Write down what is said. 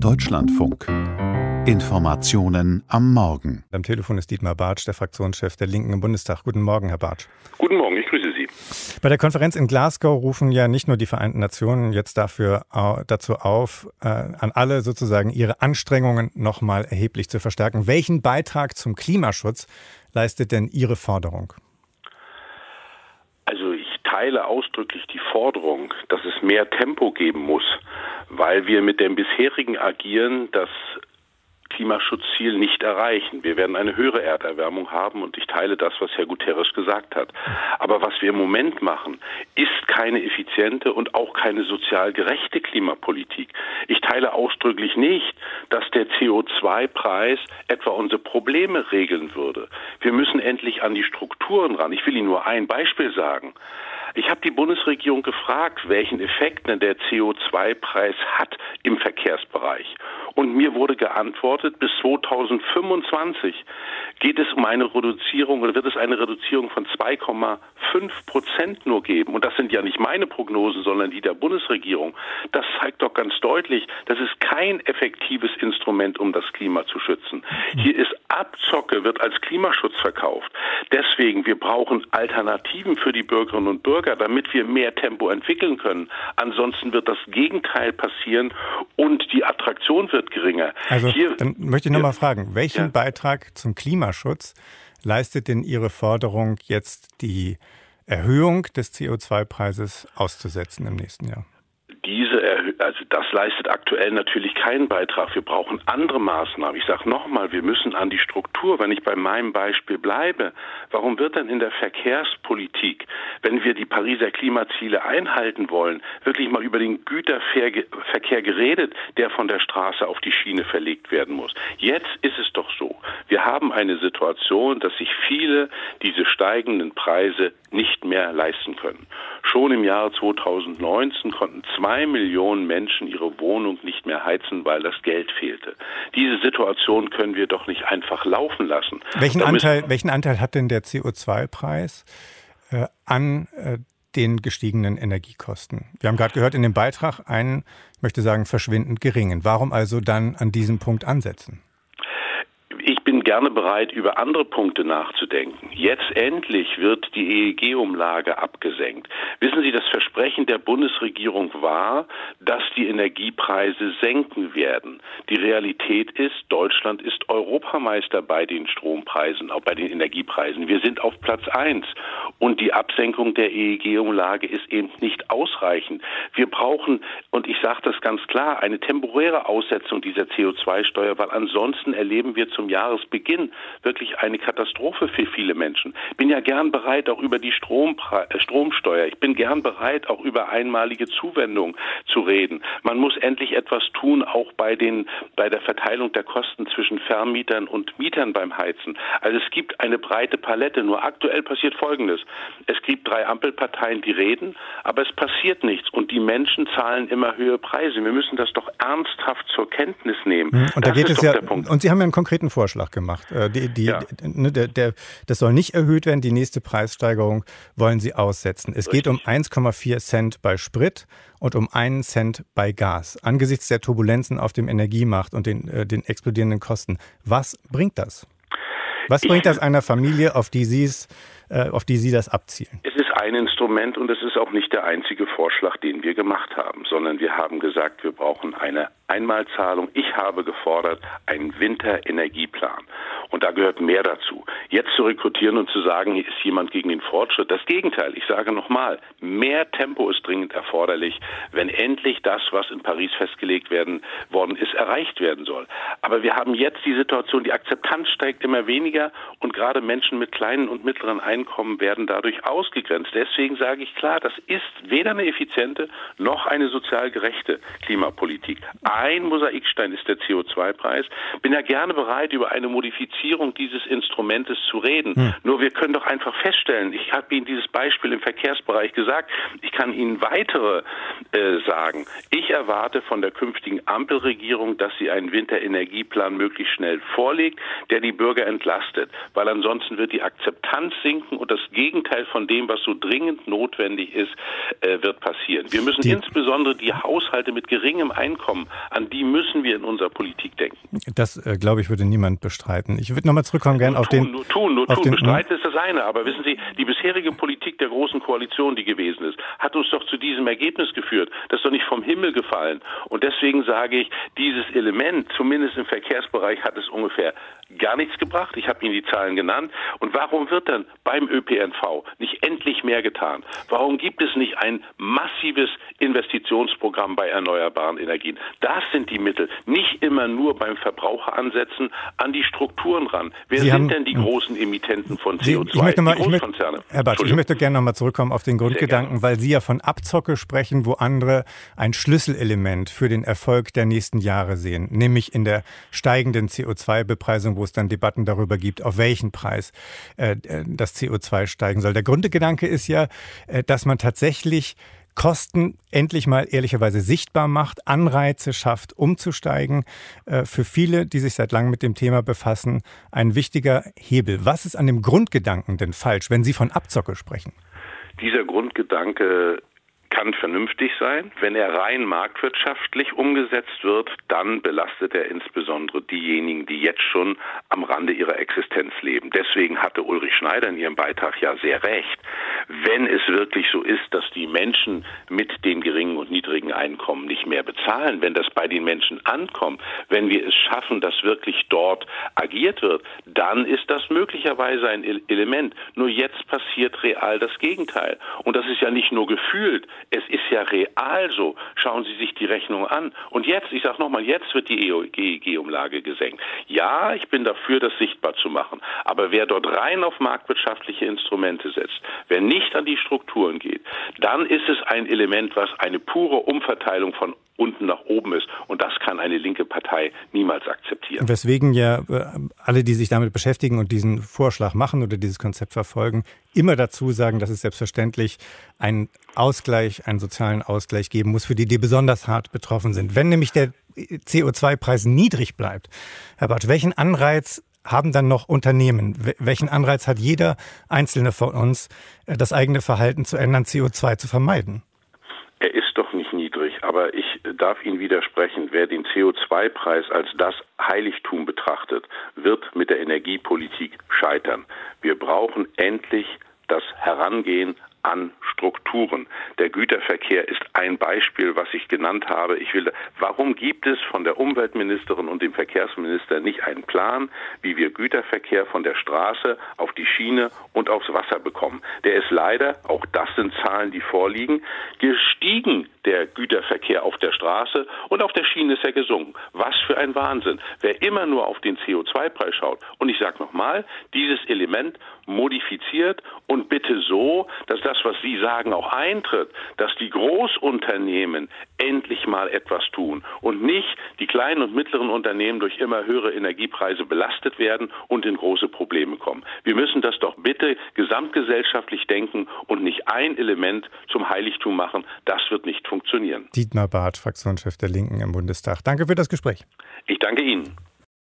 Deutschlandfunk. Informationen am Morgen. Am Telefon ist Dietmar Bartsch, der Fraktionschef der Linken im Bundestag. Guten Morgen, Herr Bartsch. Guten Morgen, ich grüße Sie. Bei der Konferenz in Glasgow rufen ja nicht nur die Vereinten Nationen jetzt dafür dazu auf, äh, an alle sozusagen ihre Anstrengungen nochmal erheblich zu verstärken. Welchen Beitrag zum Klimaschutz leistet denn Ihre Forderung? Teile ausdrücklich die Forderung, dass es mehr Tempo geben muss, weil wir mit dem bisherigen Agieren das Klimaschutzziel nicht erreichen. Wir werden eine höhere Erderwärmung haben und ich teile das, was Herr Guterres gesagt hat. Aber was wir im Moment machen, ist keine effiziente und auch keine sozial gerechte Klimapolitik. Ich teile ausdrücklich nicht, dass der CO2-Preis etwa unsere Probleme regeln würde. Wir müssen endlich an die Strukturen ran. Ich will Ihnen nur ein Beispiel sagen. Ich habe die Bundesregierung gefragt, welchen Effekt denn der CO2-Preis hat im Verkehrsbereich. Und mir wurde geantwortet, bis 2025 geht es um eine Reduzierung oder wird es eine Reduzierung von 2,5 Prozent nur geben. Und das sind ja nicht meine Prognosen, sondern die der Bundesregierung. Das zeigt doch ganz deutlich, das ist kein effektives Instrument, um das Klima zu schützen. Hier ist Abzocke, wird als Klimaschutz verkauft. Deswegen, wir brauchen Alternativen für die Bürgerinnen und Bürger, damit wir mehr Tempo entwickeln können. Ansonsten wird das Gegenteil passieren und die Attraktion wird geringer. Also, Hier, dann möchte ich nochmal fragen, welchen ja. Beitrag zum Klimaschutz leistet denn Ihre Forderung, jetzt die Erhöhung des CO2-Preises auszusetzen im nächsten Jahr? diese, also das leistet aktuell natürlich keinen Beitrag. Wir brauchen andere Maßnahmen. Ich sage nochmal, wir müssen an die Struktur. Wenn ich bei meinem Beispiel bleibe, warum wird denn in der Verkehrspolitik, wenn wir die Pariser Klimaziele einhalten wollen, wirklich mal über den Güterverkehr geredet, der von der Straße auf die Schiene verlegt werden muss? Jetzt ist es doch so. Wir haben eine Situation, dass sich viele diese steigenden Preise nicht mehr leisten können. Schon im Jahre 2019 konnten zwei Millionen Menschen ihre Wohnung nicht mehr heizen, weil das Geld fehlte. Diese Situation können wir doch nicht einfach laufen lassen. Welchen, Anteil, welchen Anteil hat denn der CO2-Preis äh, an äh, den gestiegenen Energiekosten? Wir haben gerade gehört in dem Beitrag einen, ich möchte sagen, verschwindend geringen. Warum also dann an diesem Punkt ansetzen? Gerne bereit, über andere Punkte nachzudenken. Jetzt endlich wird die EEG-Umlage abgesenkt. Wissen Sie, das Versprechen der Bundesregierung war, dass die Energiepreise senken werden. Die Realität ist, Deutschland ist Europameister bei den Strompreisen, auch bei den Energiepreisen. Wir sind auf Platz eins. Und die Absenkung der EEG-Umlage ist eben nicht ausreichend. Wir brauchen, und ich sage das ganz klar, eine temporäre Aussetzung dieser CO2-Steuer, weil ansonsten erleben wir zum Jahresbeginn Beginn wirklich eine Katastrophe für viele Menschen. Ich bin ja gern bereit, auch über die Strompre äh, Stromsteuer, ich bin gern bereit, auch über einmalige Zuwendung zu reden. Man muss endlich etwas tun, auch bei den, bei der Verteilung der Kosten zwischen Vermietern und Mietern beim Heizen. Also es gibt eine breite Palette. Nur aktuell passiert Folgendes. Es gibt drei Ampelparteien, die reden, aber es passiert nichts und die Menschen zahlen immer höhere Preise. Wir müssen das doch ernsthaft zur Kenntnis nehmen. Hm, und da das geht es ja, und Sie haben ja einen konkreten Vorschlag gemacht gemacht. Äh, die, die, ja. ne, der, der, das soll nicht erhöht werden. Die nächste Preissteigerung wollen Sie aussetzen. Es Richtig. geht um 1,4 Cent bei Sprit und um einen Cent bei Gas. Angesichts der Turbulenzen auf dem Energiemarkt und den, äh, den explodierenden Kosten, was bringt das? Was bringt das einer Familie, auf die, Sie's, äh, auf die Sie das abzielen? Es ist ein Instrument und es ist auch nicht der einzige Vorschlag, den wir gemacht haben, sondern wir haben gesagt, wir brauchen eine Einmalzahlung. Ich habe gefordert einen Winterenergieplan. Und da gehört mehr dazu. Jetzt zu rekrutieren und zu sagen, hier ist jemand gegen den Fortschritt. Das Gegenteil. Ich sage nochmal, mehr Tempo ist dringend erforderlich, wenn endlich das, was in Paris festgelegt werden worden ist, erreicht werden soll. Aber wir haben jetzt die Situation, die Akzeptanz steigt immer weniger und gerade Menschen mit kleinen und mittleren Einkommen werden dadurch ausgegrenzt. Deswegen sage ich klar, das ist weder eine effiziente noch eine sozial gerechte Klimapolitik. Ein Mosaikstein ist der CO2-Preis. Bin ja gerne bereit, über eine Modifizierung Modifizierung dieses Instrumentes zu reden. Hm. Nur wir können doch einfach feststellen, ich habe Ihnen dieses Beispiel im Verkehrsbereich gesagt, ich kann Ihnen weitere äh, sagen. Ich erwarte von der künftigen Ampelregierung, dass sie einen Winterenergieplan möglichst schnell vorlegt, der die Bürger entlastet, weil ansonsten wird die Akzeptanz sinken und das Gegenteil von dem, was so dringend notwendig ist, äh, wird passieren. Wir müssen die, insbesondere die Haushalte mit geringem Einkommen, an die müssen wir in unserer Politik denken. Das, äh, glaube ich, würde niemand bestreiten. Ich würde nochmal zurückkommen gerne auf tun, den... Nur tun, nur tun. Bestreiten ist das eine. Aber wissen Sie, die bisherige Politik der Großen Koalition, die gewesen ist, hat uns doch zu diesem Ergebnis geführt. Das ist doch nicht vom Himmel gefallen. Und deswegen sage ich, dieses Element, zumindest im Verkehrsbereich, hat es ungefähr gar nichts gebracht. Ich habe Ihnen die Zahlen genannt. Und warum wird dann beim ÖPNV nicht endlich mehr getan? Warum gibt es nicht ein massives Investitionsprogramm bei erneuerbaren Energien? Das sind die Mittel. Nicht immer nur beim Verbraucher ansetzen, an die Strukturen ran. Wer Sie sind haben, denn die großen Emittenten von CO2? Sie, ich möchte mal, ich möchte, Herr Bartsch, ich möchte gerne noch mal zurückkommen auf den Grundgedanken, weil Sie ja von Abzocke sprechen, wo andere ein Schlüsselelement für den Erfolg der nächsten Jahre sehen, nämlich in der steigenden CO2-Bepreisung, wo es dann Debatten darüber gibt, auf welchen Preis äh, das CO2 steigen soll. Der Grundgedanke ist ja, äh, dass man tatsächlich Kosten endlich mal ehrlicherweise sichtbar macht, Anreize schafft, umzusteigen. Äh, für viele, die sich seit langem mit dem Thema befassen, ein wichtiger Hebel. Was ist an dem Grundgedanken denn falsch, wenn Sie von Abzocke sprechen? Dieser Grundgedanke kann vernünftig sein. Wenn er rein marktwirtschaftlich umgesetzt wird, dann belastet er insbesondere diejenigen, die jetzt schon am Rande ihrer Existenz leben. Deswegen hatte Ulrich Schneider in ihrem Beitrag ja sehr recht. Wenn es wirklich so ist, dass die Menschen mit den geringen und niedrigen Einkommen nicht mehr bezahlen, wenn das bei den Menschen ankommt, wenn wir es schaffen, dass wirklich dort agiert wird, dann ist das möglicherweise ein Element. Nur jetzt passiert real das Gegenteil. Und das ist ja nicht nur gefühlt, es ist ja real so. Schauen Sie sich die Rechnung an. Und jetzt, ich sage nochmal, jetzt wird die EEG-Umlage gesenkt. Ja, ich bin dafür, das sichtbar zu machen. Aber wer dort rein auf marktwirtschaftliche Instrumente setzt, wer nicht an die Strukturen geht, dann ist es ein Element, was eine pure Umverteilung von unten nach oben ist. Und das kann eine linke Partei niemals akzeptieren. Weswegen ja äh, alle, die sich damit beschäftigen und diesen Vorschlag machen oder dieses Konzept verfolgen, immer dazu sagen, dass es selbstverständlich einen Ausgleich, einen sozialen Ausgleich geben muss für die, die besonders hart betroffen sind. Wenn nämlich der CO2-Preis niedrig bleibt, Herr Bartsch, welchen Anreiz haben dann noch Unternehmen? Welchen Anreiz hat jeder Einzelne von uns, äh, das eigene Verhalten zu ändern, CO2 zu vermeiden? Er ist doch nicht niedrig, aber ich darf Ihnen widersprechen. Wer den CO2-Preis als das Heiligtum betrachtet, wird mit der Energiepolitik scheitern. Wir brauchen endlich das Herangehen an Strukturen. Der Güterverkehr ist ein Beispiel, was ich genannt habe. Ich will, warum gibt es von der Umweltministerin und dem Verkehrsminister nicht einen Plan, wie wir Güterverkehr von der Straße auf die Schiene und aufs Wasser bekommen? Der ist leider, auch das sind Zahlen, die vorliegen, gestiegen, der Güterverkehr auf der Straße und auf der Schiene ist er gesunken. Was für ein Wahnsinn. Wer immer nur auf den CO2-Preis schaut, und ich sage nochmal, dieses Element modifiziert und bitte so, dass das, was Sie sagen, auch eintritt, dass die Großunternehmen endlich mal etwas tun und nicht die kleinen und mittleren Unternehmen durch immer höhere Energiepreise belastet werden und in große Probleme kommen. Wir müssen das doch bitte gesamtgesellschaftlich denken und nicht ein Element zum Heiligtum machen. Das wird nicht funktionieren. Dietmar Barth, Fraktionschef der Linken im Bundestag. Danke für das Gespräch. Ich danke Ihnen.